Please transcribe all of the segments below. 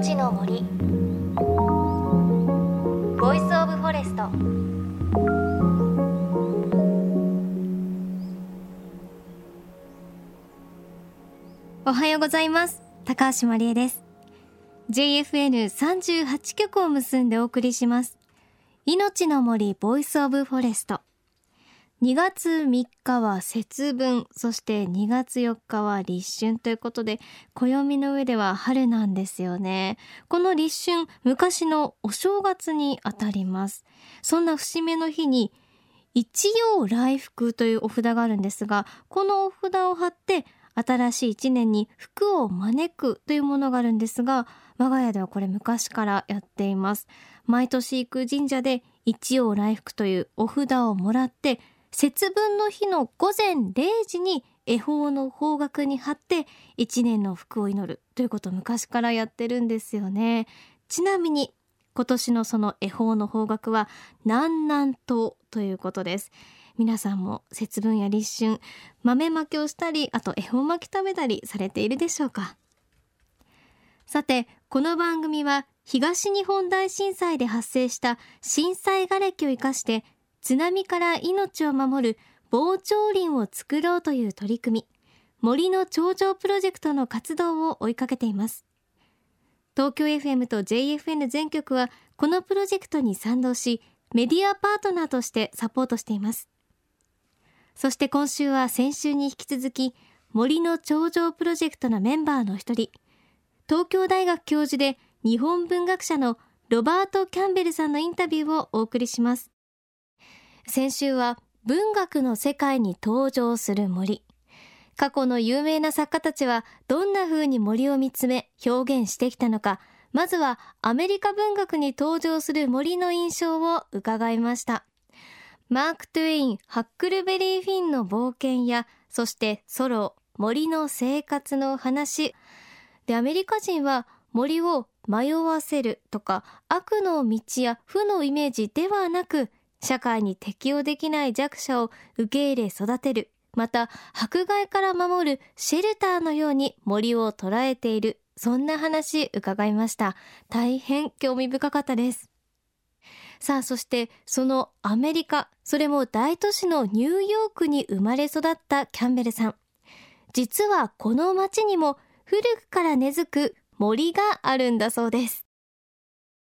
命の森。 Voice of Forest。おはようございます。高橋真理恵です。JFN38 局を結んでお送りします。命の森 Voice of Forest。2月3日は節分そして2月4日は立春ということで暦の上では春なんですよね。この立春昔のお正月にあたります。そんな節目の日に一陽来福というお札があるんですがこのお札を貼って新しい一年に福を招くというものがあるんですが我が家ではこれ昔からやっています。毎年行く神社で一陽来福というお札をもらって節分の日の午前0時に恵方の方角に貼って一年の福を祈るということを昔からやってるんですよね。ちなみに今年のその恵方の方角は南南東ということです。皆さんも節分や立春豆まきをしたりあと恵方巻き食べたりされているでしょうか。さてこの番組は東日本大震災で発生した震災瓦礫を生かして津波から命を守る防潮林を作ろうという取り組み森の頂上プロジェクトの活動を追いかけています。東京 FM と JFN 全局はこのプロジェクトに賛同しメディアパートナーとしてサポートしています。そして今週は先週に引き続き森の頂上プロジェクトのメンバーの一人東京大学教授で日本文学者のロバート・キャンベルさんのインタビューをお送りします。先週は文学の世界に登場する森。過去の有名な作家たちはどんな風に森を見つめ表現してきたのか。まずはアメリカ文学に登場する森の印象を伺いました。マーク・トゥイン、ハックルベリー・フィンの冒険やそしてソロ、森の生活の話。でアメリカ人は森を迷わせるとか悪の道や負のイメージではなく社会に適応できない弱者を受け入れ育てる。また迫害から守るシェルターのように森を捉えている。そんな話伺いました。大変興味深かったです。さあそしてそのアメリカそれも大都市のニューヨークに生まれ育ったキャンベルさん。実はこの街にも古くから根付く森があるんだそうです。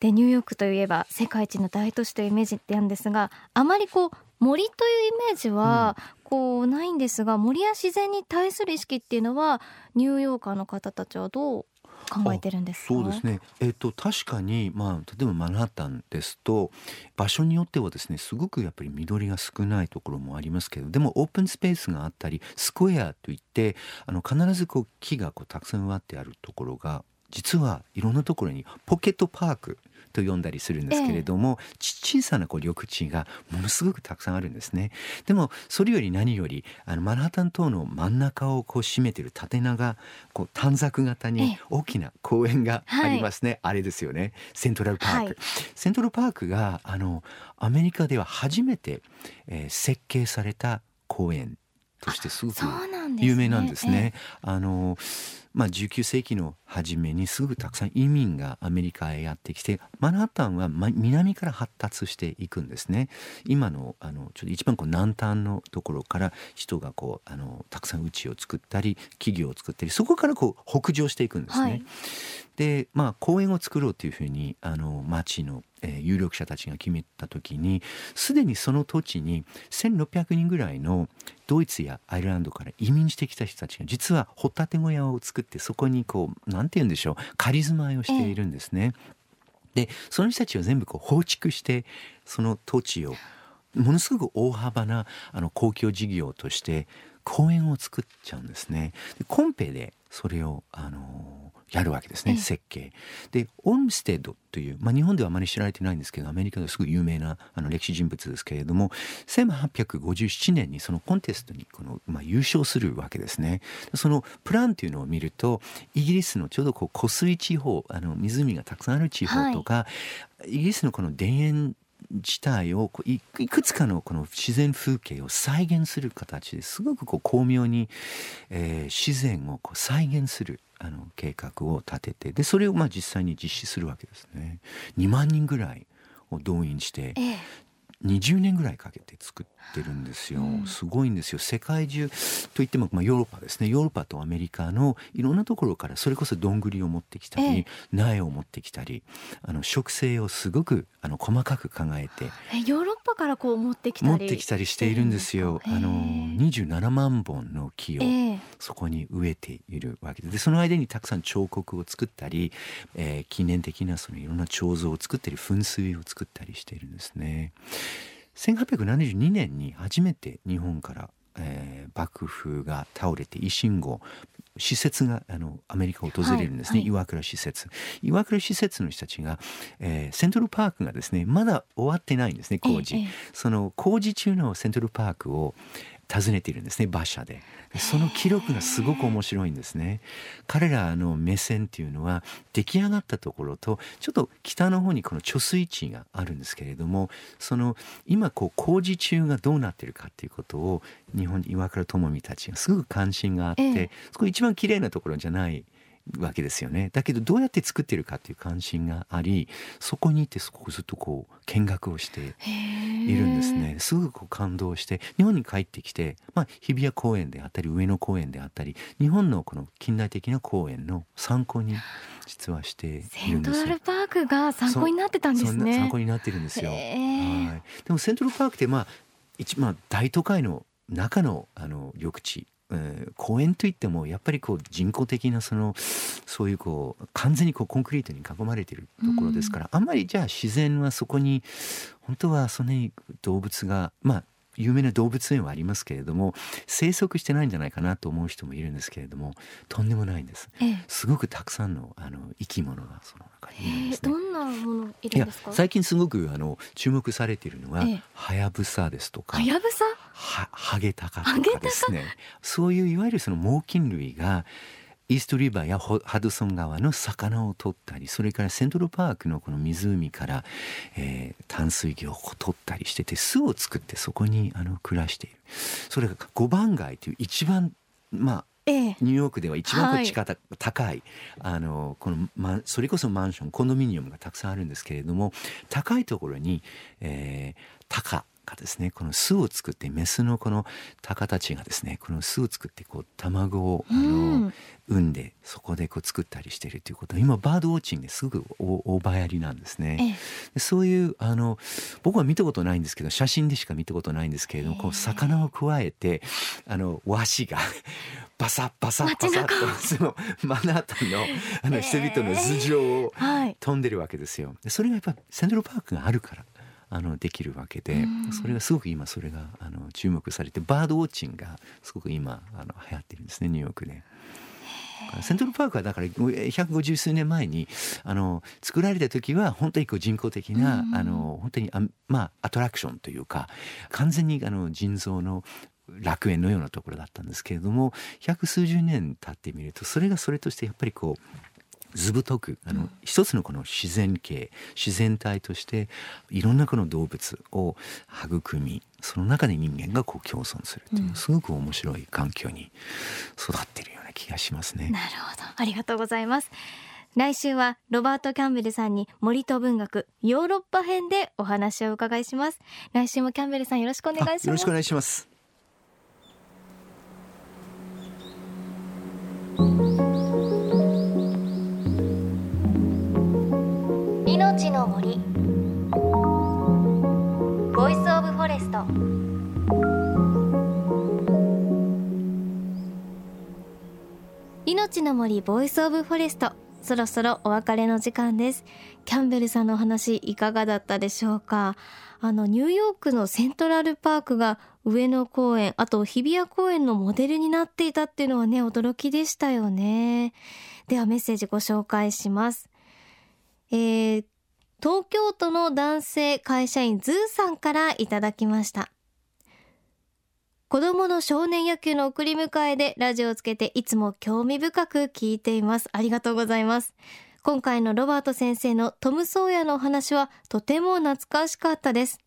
でニューヨークといえば世界一の大都市というイメージなんですがあまりこう森というイメージはこうないんですが、森や自然に対する意識っていうのはニューヨーカーの方たちはどう考えてるんですそうですね。えっ、と確かにまあ例えばマンハッタンですと場所によってはですねすごくやっぱり緑が少ないところもありますけどでもオープンスペースがあったりスクエアといってあの必ずこう木がこうたくさん植わってあるところが実はいろんなところにポケットパークと呼んだりするんですけれども、ええ、小さなこう緑地がものすごくたくさんあるんですね。でもそれより何よりあのマンハッタン島の真ん中をこう占めてる縦長こう短冊型に大きな公園がありますね、え、あれですよね。セントラルパーク、はい、セントラルパークがあのアメリカでは初めて、えー、設計された公園としてすごく有名なんですね。あのまあ、19世紀の初めにすぐたくさん移民がアメリカへやってきてマンハッタンは南から発達していくんですね今のあのちょっと一番こう南端のところから人がこうあのたくさん家を作ったり企業を作ったりそこからこう北上していくんですね。はい、でまあ公園を作ろうというふうにあの町のえー、有力者たちが決めた時にすでにその土地に1,600人ぐらいのドイツやアイルランドから移民してきた人たちが実はホタテ小屋を作ってそこにこう何て言うんでしょう仮住まいをしているんですね。でその人たちを全部こう放逐してその土地をものすごく大幅なあの公共事業として公園を作っちゃうんですね。でコンペでそれをあのやるわけですね、設計。でオルムステッドという、まあ、日本ではあまり知られてないんですけどアメリカですごい有名なあの歴史人物ですけれども1857年にそのコンテストにこの、まあ、優勝するわけですね。そのプランというのを見るとイギリスのちょうどこう湖水地方あの湖がたくさんある地方とか、はい、イギリスのこの田園自体をこういいくつかのこの自然風景を再現する形ですごくこう巧妙に、えー、自然をこう再現するあの計画を立ててでそれをまあ実際に実施するわけですね。2万人ぐらいを動員して、20年ぐらいかけて作ってるんですよ、うん、すごいんですよ。世界中といっても、まあ、ヨーロッパですね。ヨーロッパとアメリカのいろんなところからそれこそどんぐりを持ってきたり、ええ、苗を持ってきたりあの植生をすごくあの細かく考えてヨーロッパからこう持ってきたり持ってきたりしているんですよ、あの27万本の木をそこに植えているわけででその間にたくさん彫刻を作ったり、えー、記念的なそのいろんな彫像を作ったり噴水を作ったりしているんですね。1872年に初めて日本から、えー、幕府が倒れて維新後施設があのアメリカを訪れるんですね、はいはい、岩倉施設。岩倉施設の人たちが、えー、セントルパークがですねまだ終わってないんですね工事、ええ、その工事中のセントルパークを訪ねているんですね馬車で。その記録がすごく面白いんですね。彼らの目線っていうのは出来上がったところとちょっと北の方にこの貯水池があるんですけれどもその今こう工事中がどうなってるかっていうことを日本岩倉智美たちがすごく関心があって、ええ、そこ一番綺麗なところじゃないわけですよね。だけどどうやって作ってるかっていう関心がありそこに行ってそこをずっとこう見学をしているんですね。すぐこう感動して日本に帰ってきて、まあ、日比谷公園であったり上野公園であったり日本のこの近代的な公園の参考に実はしているんですセントラルパークが参考になってたんですね。参考になってるんですよ、はい、でもセントラルパークってまあ一まあ大都会の中のあの緑地えー、公園といってもやっぱりこう人工的なそのそういうこう完全にこうコンクリートに囲まれているところですから、うん、あんまりじゃあ自然はそこに本当はその動物がまあ有名な動物園はありますけれども生息してないんじゃないかなと思う人もいるんですけれどもとんでもないんです、ええ、すごくたくさんのあの生き物がその中にいるんですね、どんなものいるんですか？最近すごくあの注目されているのは、はやぶさですとか。はやぶさはハゲタカとかですね。そういういわゆるその猛禽類がイーストリバーやハドソン川の魚を取ったりそれからセントルパークのこの湖から、えー、淡水魚を取ったりしてて巣を作ってそこにあの暮らしている。それが五番街という一番まあニューヨークでは一番こっち方、はい、高いあのこの、ま、それこそマンションコンドミニアムがたくさんあるんですけれども高いところに、えー、高がですねこの巣を作ってメスのこの鷹たちがですねこの巣を作ってこう卵をあの、産んでそこでこう作ったりしているということ。今バードウォッチングですごく大ばやりなんですね。そういうあの僕は見たことないんですけど写真でしか見たことないんですけれどもこう魚をくわえてあの和紙が バサッバサッバサッとそのマナハタンのあの人々の頭上を飛んでるわけですよ。それがやっぱセントルパークがあるからあのできるわけで、それがすごく今それがあの注目されてバードウォッチングがすごく今あの流行ってるんですねニューヨークで。セントルパークはだから150数年前にあの作られた時は本当にこう人工的な、あの本当にあまあアトラクションというか完全にあの人造の楽園のようなところだったんですけれども百数十年経ってみるとそれがそれとしてやっぱりこう図太くあの、うん、一つのこの自然系自然体としていろんなこの動物を育みその中で人間がこう共存するという、うん、すごく面白い環境に育っているような気がしますね。なるほど。ありがとうございます。来週はロバート・キャンベルさんに森と文学ヨーロッパ編でお話を伺いします。来週もキャンベルさんよろしくお願いします。よろしくお願いします命の森。 Voice of Forest。命の森 Voice of Forest。そろそろお別れの時間です。キャンベルさんのお話いかがだったでしょうか？あのニューヨークのセントラルパークが上野公園あと日比谷公園のモデルになっていたっていうのはね驚きでしたよね。ではメッセージご紹介します。えー、東京都の男性会社員ズーさんからいただきました。子供の少年野球の送り迎えでラジオをつけていつも興味深く聞いています。ありがとうございます。今回のロバート先生のトム・ソーヤのお話はとても懐かしかったです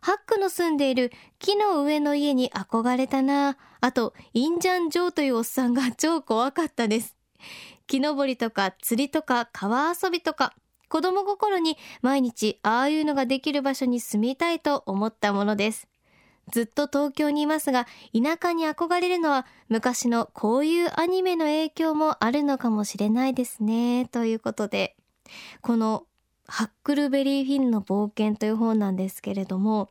ハックの住んでいる木の上の家に憧れたなあとインジャン・ジョーというおっさんが超怖かったです木登りとか釣りとか川遊びとか子供心に毎日ああいうのができる場所に住みたいと思ったものです。ずっと東京にいますが田舎に憧れるのは昔のこういうアニメの影響もあるのかもしれないですね。ということでこのハックルベリーフィンの冒険という本なんですけれども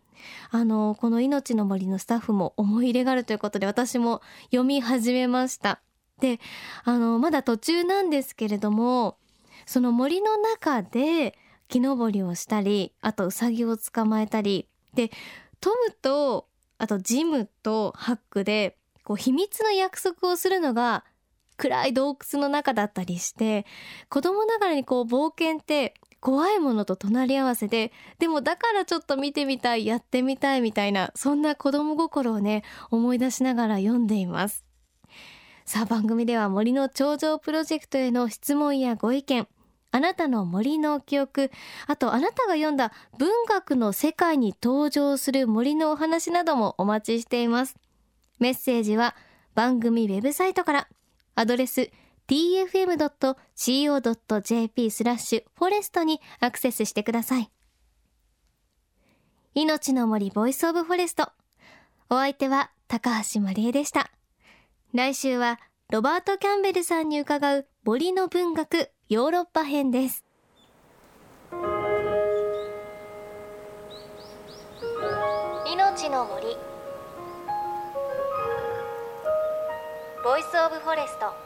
あのこの命の森のスタッフも思い入れがあるということで私も読み始めました。であのまだ途中なんですけれどもその森の中で木登りをしたりあとウサギを捕まえたり。でトムとあとジムとハックでこう秘密の約束をするのが暗い洞窟の中だったりして子供ながらにこう冒険って怖いものと隣り合わせででもだからちょっと見てみたいやってみたいみたいなそんな子供心をね思い出しながら読んでいます。さあ番組では森の頂上プロジェクトへの質問やご意見あなたの森の記憶。あとあなたが読んだ文学の世界に登場する森のお話などもお待ちしています。メッセージは番組ウェブサイトから。アドレス tfm.co.jp スラッシュフォレストにアクセスしてください。命の森 Voice of Forest。お相手は高橋まりえでした。来週はロバート・キャンベルさんに伺う森の文学。ヨーロッパ編です。命の森。 Voice of Forest。